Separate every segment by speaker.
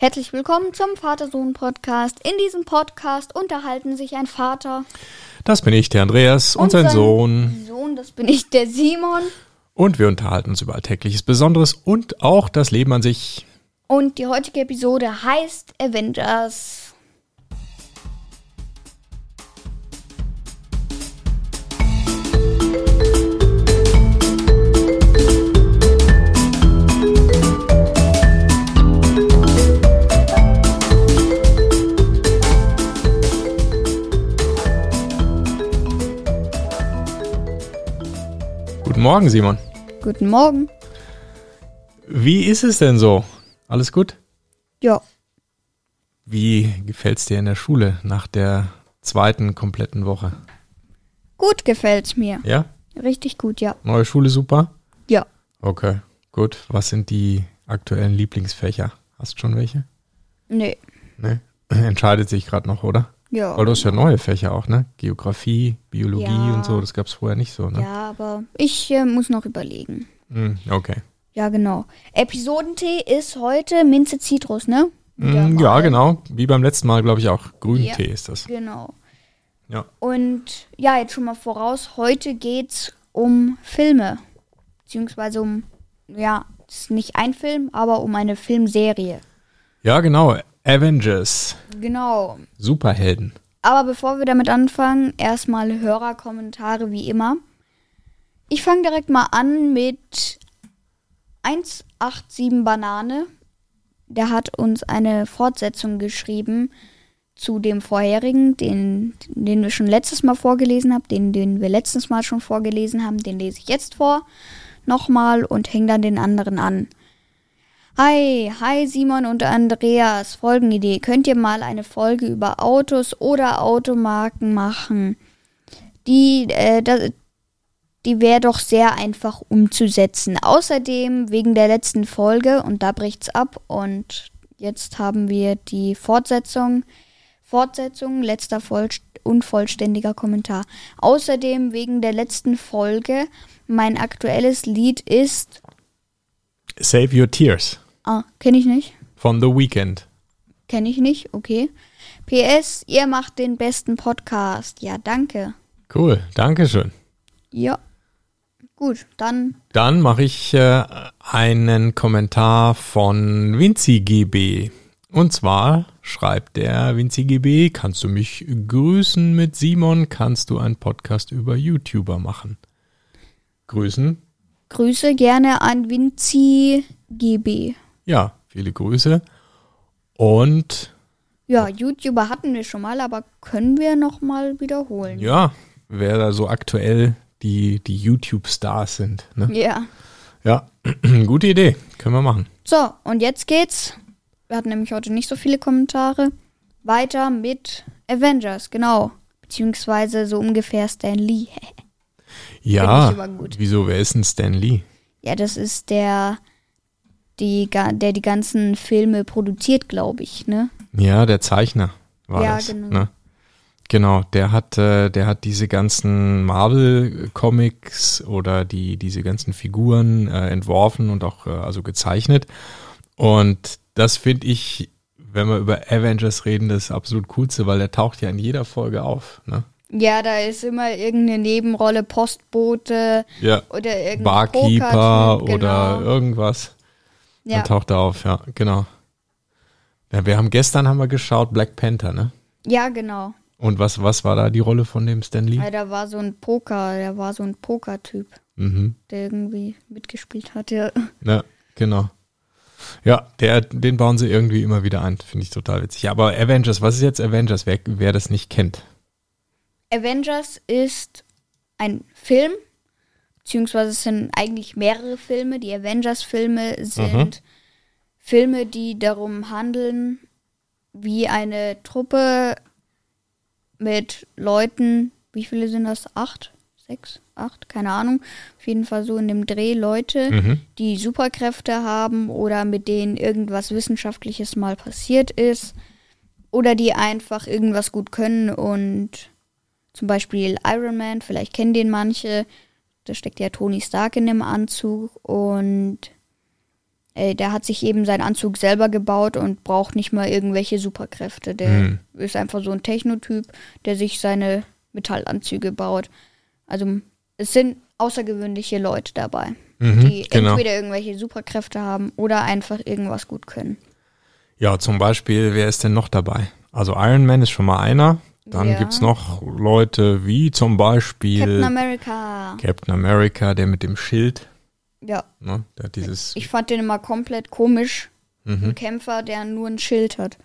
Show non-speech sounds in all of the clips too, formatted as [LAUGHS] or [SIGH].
Speaker 1: Herzlich willkommen zum Vater-Sohn-Podcast. In diesem Podcast unterhalten sich ein Vater
Speaker 2: Das bin ich, der Andreas, und, sein Sohn.
Speaker 1: Sohn, das bin ich, der Simon.
Speaker 2: Und wir unterhalten uns über Alltägliches Besonderes und auch das Leben an sich.
Speaker 1: Und die heutige Episode heißt Avengers.
Speaker 2: Morgen, Simon.
Speaker 1: Guten Morgen.
Speaker 2: Wie ist es denn so? Alles gut?
Speaker 1: Ja,
Speaker 2: Wie gefällt's dir in der Schule nach der zweiten kompletten Woche?
Speaker 1: gut gefällt's mir.
Speaker 2: Ja?
Speaker 1: Richtig gut, ja.
Speaker 2: Neue Schule super?
Speaker 1: Ja.
Speaker 2: Okay, gut. Was sind die aktuellen Lieblingsfächer? Hast du schon welche?
Speaker 1: Nee.
Speaker 2: Ne? [CLEARS THROAT] Entscheidet sich gerade noch, oder?
Speaker 1: Ja.
Speaker 2: Weil du hast ja neue Fächer auch, ne? Geografie, Biologie
Speaker 1: Ja.
Speaker 2: und so, das gab's vorher nicht so, ne?
Speaker 1: Ja, aber ich äh, muss noch überlegen.
Speaker 2: Hm, okay.
Speaker 1: Ja, genau. Episodentee ist heute Minze Zitrus, ne? Mal.
Speaker 2: ja, genau. Wie beim letzten Mal, glaube ich, auch Grüntee
Speaker 1: Ja.
Speaker 2: ist das.
Speaker 1: Genau.
Speaker 2: Ja.
Speaker 1: Und ja, jetzt schon mal voraus, heute geht's um Filme. Beziehungsweise um, ja, es ist nicht ein Film, aber um eine Filmserie.
Speaker 2: Ja, genau. Avengers.
Speaker 1: Genau.
Speaker 2: Superhelden.
Speaker 1: Aber bevor wir damit anfangen, erstmal Hörerkommentare wie immer. Ich fange direkt mal an mit 187 Banane. Der hat uns eine Fortsetzung geschrieben zu dem vorherigen, den, den wir schon letztes Mal vorgelesen haben, den, den wir letztes Mal schon vorgelesen haben, den lese ich jetzt vor. Nochmal und hänge dann den anderen an. Hi, hi Simon und Andreas. Folgenidee. Könnt ihr mal eine Folge über Autos oder Automarken machen? Die, äh, die wäre doch sehr einfach umzusetzen. Außerdem wegen der letzten Folge, und da bricht's ab, und jetzt haben wir die Fortsetzung. Fortsetzung, letzter voll, unvollständiger Kommentar. Außerdem wegen der letzten Folge, mein aktuelles Lied ist.
Speaker 2: Save Your Tears
Speaker 1: Ah, kenne ich nicht.
Speaker 2: von The Weeknd.
Speaker 1: Kenne ich nicht, okay. PS, ihr macht den besten Podcast. Ja, danke.
Speaker 2: Cool, Dankeschön.
Speaker 1: Ja. Gut, dann
Speaker 2: Dann mache ich äh, einen Kommentar von VinziGB. Und zwar schreibt der VinziGB, kannst du mich grüßen mit Simon, kannst du einen Podcast über YouTuber machen? Grüßen.
Speaker 1: Grüße gerne an Vinci GB.
Speaker 2: Ja, viele Grüße. Und
Speaker 1: Ja, YouTuber hatten wir schon mal, aber können wir noch mal wiederholen.
Speaker 2: ja, wer da so aktuell die, die YouTube-Stars sind. Ne?
Speaker 1: Ja.
Speaker 2: Ja, [CLEARS THROAT] gute Idee. Können wir machen.
Speaker 1: So, und jetzt geht's. Wir hatten nämlich heute nicht so viele Kommentare. Weiter mit Avengers, genau. Beziehungsweise so ungefähr Stan Lee. [LAUGHS]
Speaker 2: Ja,
Speaker 1: ich aber gut.
Speaker 2: wieso, wer ist denn Stan Lee?
Speaker 1: Ja, das ist der, die, der die ganzen Filme produziert, glaube ich, ne?
Speaker 2: Ja, der Zeichner war
Speaker 1: Ja,
Speaker 2: das.
Speaker 1: genau.
Speaker 2: Ne? Genau, der hat, äh, der hat diese ganzen Marvel-Comics oder die, diese ganzen Figuren äh, entworfen und auch äh, also gezeichnet. Und das finde ich, wenn wir über Avengers reden, das absolut coolste, weil der taucht ja in jeder Folge auf. Ne?
Speaker 1: Ja, da ist immer irgendeine Nebenrolle, Postbote
Speaker 2: Ja.
Speaker 1: oder irgendein
Speaker 2: Barkeeper
Speaker 1: Pokertyp,
Speaker 2: oder
Speaker 1: genau.
Speaker 2: irgendwas.
Speaker 1: Ja,
Speaker 2: Dann taucht er auf, ja, genau. Ja, wir haben gestern haben wir geschaut Black Panther, ne?
Speaker 1: ja, genau.
Speaker 2: Und was, was war da die Rolle von dem Stan Lee?
Speaker 1: Ja, da war so ein Poker, der war so ein Pokertyp,
Speaker 2: Mhm.
Speaker 1: der irgendwie mitgespielt hat. Ja.
Speaker 2: Ja, genau. Ja, der, den bauen sie irgendwie immer wieder ein. Finde ich total witzig. Ja, aber Avengers, was ist jetzt Avengers? Wer, wer das nicht kennt?
Speaker 1: Avengers ist ein Film, beziehungsweise es sind eigentlich mehrere Filme. Die Avengers-Filme sind Filme, die darum handeln, wie eine Truppe mit Leuten, wie viele sind das? Acht? Sechs? Acht? Keine Ahnung. Auf jeden Fall so in dem Dreh Leute,
Speaker 2: Mhm.
Speaker 1: die Superkräfte haben oder mit denen irgendwas Wissenschaftliches mal passiert ist. Oder die einfach irgendwas gut können und zum Beispiel Iron Man, vielleicht kennen den manche. Da steckt ja Tony Stark in dem Anzug und äh, der hat sich eben seinen Anzug selber gebaut und braucht nicht mal irgendwelche Superkräfte. Der
Speaker 2: Mhm.
Speaker 1: ist einfach so ein Technotyp, der sich seine Metallanzüge baut. Also es sind außergewöhnliche Leute dabei,
Speaker 2: Mhm,
Speaker 1: die
Speaker 2: genau.
Speaker 1: entweder irgendwelche Superkräfte haben oder einfach irgendwas gut können.
Speaker 2: Ja, zum Beispiel, wer ist denn noch dabei? Also Iron Man ist schon mal einer. Dann
Speaker 1: Ja.
Speaker 2: gibt's noch Leute wie zum Beispiel
Speaker 1: Captain America.
Speaker 2: Captain America, der mit dem Schild.
Speaker 1: Ja,
Speaker 2: Ne? Der hat dieses.
Speaker 1: ich fand den immer komplett komisch.
Speaker 2: Mhm.
Speaker 1: Ein Kämpfer, der nur ein Schild hat.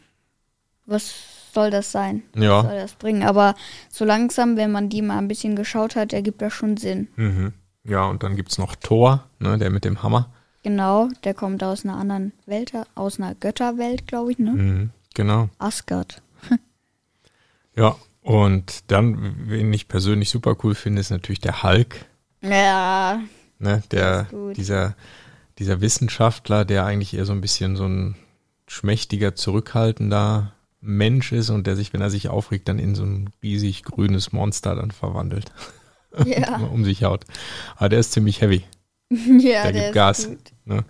Speaker 1: Was soll das sein?
Speaker 2: Ja.
Speaker 1: Was soll das bringen? Aber so langsam, wenn man die mal ein bisschen geschaut hat, ergibt das schon Sinn.
Speaker 2: Mhm. Ja, und dann gibt's noch Thor, ne, der mit dem Hammer.
Speaker 1: Genau, der kommt aus einer anderen Welt, aus einer Götterwelt, glaube ich, ne?
Speaker 2: Mhm. Genau.
Speaker 1: Asgard.
Speaker 2: Ja, und dann, wen ich persönlich super cool finde, ist natürlich der Hulk.
Speaker 1: Ja,
Speaker 2: Ne?
Speaker 1: Der
Speaker 2: Der,
Speaker 1: ist gut.
Speaker 2: dieser, dieser Wissenschaftler, der eigentlich eher so ein bisschen so ein schmächtiger, zurückhaltender Mensch ist und der sich, wenn er sich aufregt, dann in so ein riesig grünes Monster dann verwandelt,
Speaker 1: ja, [LAUGHS]
Speaker 2: um sich haut. Aber der ist ziemlich heavy. [LAUGHS]
Speaker 1: ja,
Speaker 2: Der
Speaker 1: der,
Speaker 2: gibt
Speaker 1: ist
Speaker 2: Gas.
Speaker 1: gut.
Speaker 2: Ne?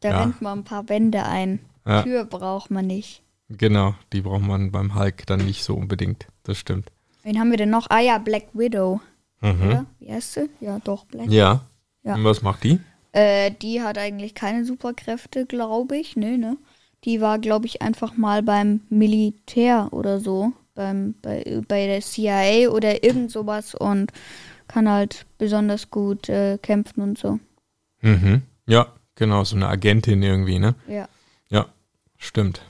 Speaker 1: Da
Speaker 2: Ja.
Speaker 1: rennt man ein paar Wände ein.
Speaker 2: Ja.
Speaker 1: Tür braucht man nicht.
Speaker 2: Genau, die braucht man beim Hulk dann nicht so unbedingt. Das stimmt.
Speaker 1: Wen haben wir denn noch? Ah ja, Black Widow.
Speaker 2: Mhm.
Speaker 1: Oder? Wie heißt sie? Ja, doch, Black.
Speaker 2: Ja.
Speaker 1: Ja.
Speaker 2: Und was macht die?
Speaker 1: Äh, die hat eigentlich keine Superkräfte, glaube ich. Nee, ne? Die war, glaube ich, einfach mal beim Militär oder so. Beim, bei, bei der CIA oder irgend sowas und kann halt besonders gut äh, kämpfen und so.
Speaker 2: Mhm. Ja, genau, so eine Agentin irgendwie, ne?
Speaker 1: Ja.
Speaker 2: Ja, stimmt.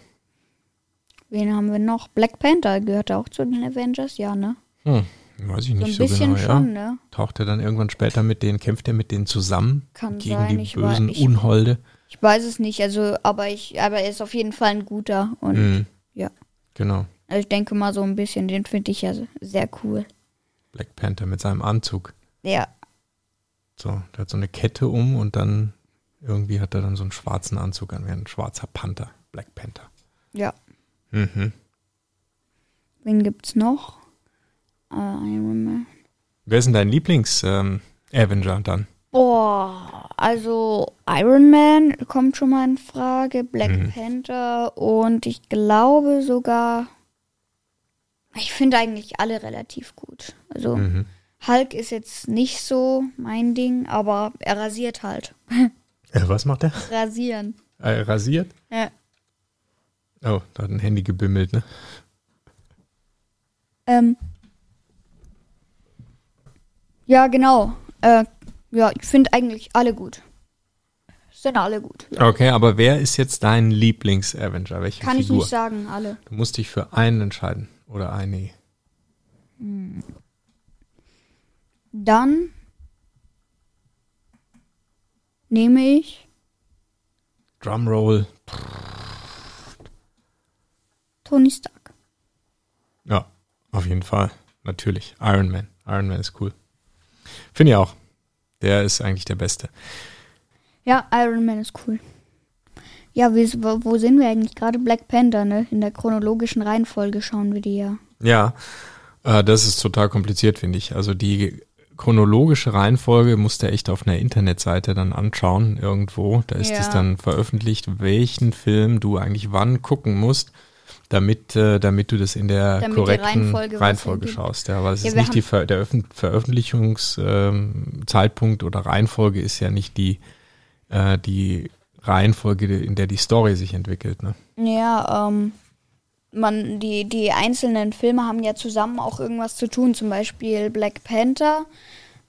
Speaker 1: Wen haben wir noch? Black Panther gehört auch zu den Avengers, ja, ne?
Speaker 2: Hm, weiß ich
Speaker 1: So
Speaker 2: nicht
Speaker 1: ein
Speaker 2: so
Speaker 1: bisschen
Speaker 2: genau,
Speaker 1: schon,
Speaker 2: ja.
Speaker 1: ne?
Speaker 2: Taucht er dann irgendwann später mit denen, kämpft er mit denen zusammen
Speaker 1: Kann
Speaker 2: gegen
Speaker 1: sein,
Speaker 2: die
Speaker 1: ich
Speaker 2: bösen
Speaker 1: ich-
Speaker 2: Unholde?
Speaker 1: Ich weiß es nicht, also, aber ich, aber er ist auf jeden Fall ein guter und
Speaker 2: Mhm.
Speaker 1: ja.
Speaker 2: Genau.
Speaker 1: Also ich denke mal so ein bisschen, den finde ich ja sehr cool.
Speaker 2: Black Panther mit seinem Anzug.
Speaker 1: Ja,
Speaker 2: So, der hat so eine Kette um und dann irgendwie hat er dann so einen schwarzen Anzug an, wie ein schwarzer Panther. Black Panther.
Speaker 1: ja.
Speaker 2: Mhm.
Speaker 1: Wen gibt's noch? Äh, Iron Man.
Speaker 2: Wer ist denn dein Lieblings-Avenger dann?
Speaker 1: Boah, also Iron Man kommt schon mal in Frage, Black
Speaker 2: Mhm.
Speaker 1: Panther und ich glaube sogar, ich finde eigentlich alle relativ gut. Also
Speaker 2: Mhm.
Speaker 1: Hulk ist jetzt nicht so mein Ding, aber er rasiert halt. [LAUGHS]
Speaker 2: Äh, was macht er?
Speaker 1: Rasieren.
Speaker 2: Äh, rasiert?
Speaker 1: Ja.
Speaker 2: Oh, da hat ein Handy gebimmelt, ne?
Speaker 1: Ähm, ja, genau. Äh, ja, ich finde eigentlich alle gut. Sind alle gut.
Speaker 2: Okay, aber wer ist jetzt dein Lieblings-Avenger? Welche
Speaker 1: Kann ich
Speaker 2: Figur?
Speaker 1: nicht sagen, alle.
Speaker 2: Du musst dich für einen entscheiden. Oder eine.
Speaker 1: Dann nehme ich
Speaker 2: Drumroll.
Speaker 1: Tony Stark.
Speaker 2: Ja, auf jeden Fall. Natürlich. Iron Man. Iron Man ist cool. Finde ich auch. Der ist eigentlich der Beste.
Speaker 1: Ja, Iron Man ist cool. Ja, wie, wo sind wir eigentlich gerade? Black Panther, ne? In der chronologischen Reihenfolge schauen wir die ja.
Speaker 2: Ja, äh, das ist total kompliziert, finde ich. Also die chronologische Reihenfolge musst du echt auf einer Internetseite dann anschauen, irgendwo. Da ist
Speaker 1: Ja.
Speaker 2: es dann veröffentlicht, welchen Film du eigentlich wann gucken musst, damit, äh, damit du das in der
Speaker 1: Damit
Speaker 2: korrekten
Speaker 1: Reihenfolge
Speaker 2: Reihenfolge, schaust. Ja, weil es
Speaker 1: Ja,
Speaker 2: ist nicht die Ver der Öffn Veröffentlichungszeitpunkt Zeitpunkt oder Reihenfolge ist ja nicht die, äh, die Reihenfolge, in der die Story sich entwickelt. Ne?
Speaker 1: Ja, ähm, man, die, die einzelnen Filme haben ja zusammen auch irgendwas zu tun. Zum Beispiel Black Panther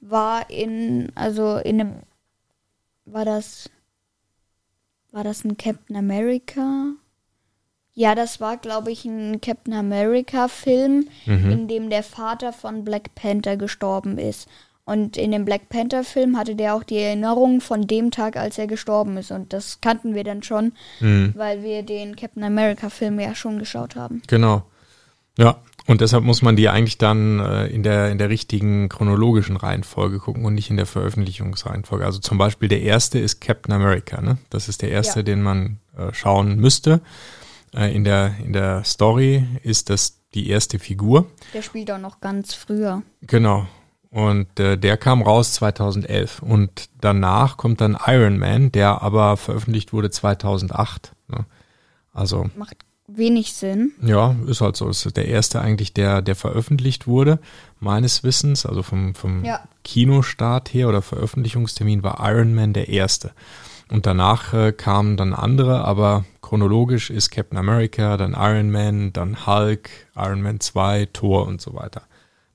Speaker 1: war in, also in einem, war das, war das ein Captain America? Ja, das war, glaube ich, ein Captain America-Film,
Speaker 2: Mhm.
Speaker 1: in dem der Vater von Black Panther gestorben ist. Und in dem Black Panther-Film hatte der auch die Erinnerung von dem Tag, als er gestorben ist. Und das kannten wir dann schon,
Speaker 2: Mhm.
Speaker 1: weil wir den Captain America-Film ja schon geschaut haben.
Speaker 2: Genau. Ja, und deshalb muss man die eigentlich dann äh, in, der, in der richtigen chronologischen Reihenfolge gucken und nicht in der Veröffentlichungsreihenfolge. Also zum Beispiel der erste ist Captain America, ne? Das ist der erste,
Speaker 1: Ja.
Speaker 2: den man äh, schauen müsste. Äh, in, der, in der Story ist das die erste Figur.
Speaker 1: Der spielt auch noch ganz früher.
Speaker 2: Genau. Und äh, der kam raus 2011. Und danach kommt dann Iron Man, der aber veröffentlicht wurde 2008. Ne? Also
Speaker 1: Macht wenig Sinn.
Speaker 2: ja, ist halt so. Ist der erste eigentlich, der, der veröffentlicht wurde, meines Wissens. Also vom, vom
Speaker 1: Ja.
Speaker 2: Kinostart her oder Veröffentlichungstermin war Iron Man der erste. Und danach äh, kamen dann andere, aber chronologisch ist Captain America, dann Iron Man, dann Hulk, Iron Man 2, Thor und so weiter.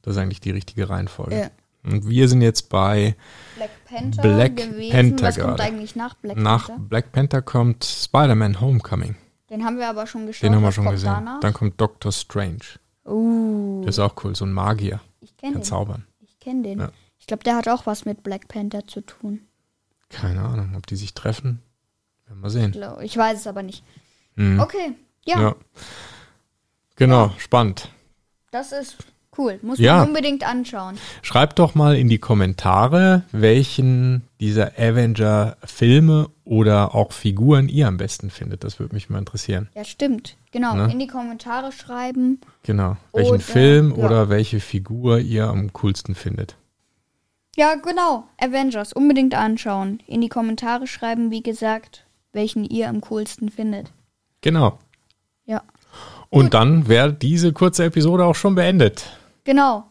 Speaker 2: Das ist eigentlich die richtige Reihenfolge.
Speaker 1: Ja.
Speaker 2: Und wir sind jetzt bei
Speaker 1: Black Panther
Speaker 2: Black
Speaker 1: gewesen.
Speaker 2: Panther
Speaker 1: Was kommt
Speaker 2: gerade.
Speaker 1: eigentlich nach Black
Speaker 2: nach
Speaker 1: Panther?
Speaker 2: Black Panther kommt Spider-Man Homecoming.
Speaker 1: Den haben wir aber schon geschaut.
Speaker 2: Den haben wir schon
Speaker 1: kommt
Speaker 2: gesehen.
Speaker 1: Danach?
Speaker 2: Dann kommt Doctor Strange.
Speaker 1: Uh,
Speaker 2: Der ist auch cool, so ein Magier.
Speaker 1: ich kenne
Speaker 2: Kann
Speaker 1: den.
Speaker 2: zaubern.
Speaker 1: Ich kenne den.
Speaker 2: Ja.
Speaker 1: Ich glaube, der hat auch was mit Black Panther zu tun.
Speaker 2: Keine Ahnung, ob die sich treffen. Werden wir sehen.
Speaker 1: Ich weiß es aber nicht.
Speaker 2: Mhm.
Speaker 1: Okay, ja,
Speaker 2: Ja. Genau, spannend.
Speaker 1: das ist cool. Muss
Speaker 2: Ja.
Speaker 1: man unbedingt anschauen.
Speaker 2: Schreibt doch mal in die Kommentare, welchen dieser Avenger-Filme oder auch Figuren ihr am besten findet. Das würde mich mal interessieren.
Speaker 1: Ja, stimmt. Genau.
Speaker 2: Ne?
Speaker 1: In die Kommentare schreiben.
Speaker 2: Genau. Welchen
Speaker 1: Oder-
Speaker 2: Film
Speaker 1: ja.
Speaker 2: oder welche Figur ihr am coolsten findet.
Speaker 1: Ja, genau. Avengers. Unbedingt anschauen. In die Kommentare schreiben, wie gesagt, welchen ihr am coolsten findet.
Speaker 2: Genau.
Speaker 1: Ja.
Speaker 2: Und dann wäre diese kurze Episode auch schon beendet.
Speaker 1: Genau.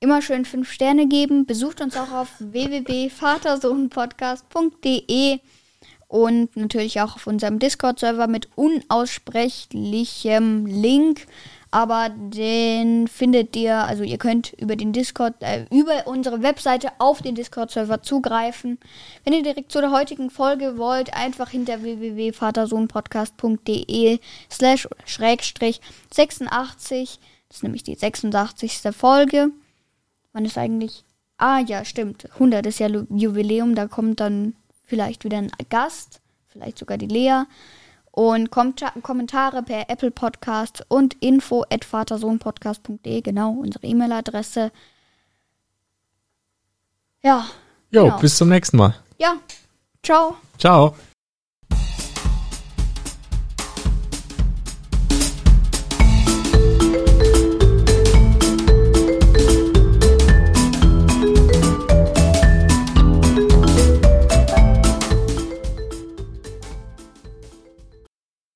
Speaker 1: Immer schön fünf Sterne geben. Besucht uns auch auf www.vatersohnpodcast.de und natürlich auch auf unserem Discord-Server mit unaussprechlichem Link. Aber den findet ihr, also ihr könnt über den Discord, äh, über unsere Webseite auf den Discord-Server zugreifen. Wenn ihr direkt zu der heutigen Folge wollt, einfach hinter www.vatersohnpodcast.de slash schrägstrich 86. Das ist nämlich die 86. Folge. Wann ist eigentlich? Ah ja, stimmt. 100 ist ja Jubiläum. Da kommt dann vielleicht wieder ein Gast. Vielleicht sogar die Lea. Und Kom Kommentare per Apple Podcast und info at vatersohnpodcast.de. Genau, unsere E-Mail-Adresse. Ja.
Speaker 2: Jo,
Speaker 1: Genau.
Speaker 2: bis zum nächsten Mal.
Speaker 1: Ja. Ciao.
Speaker 2: Ciao.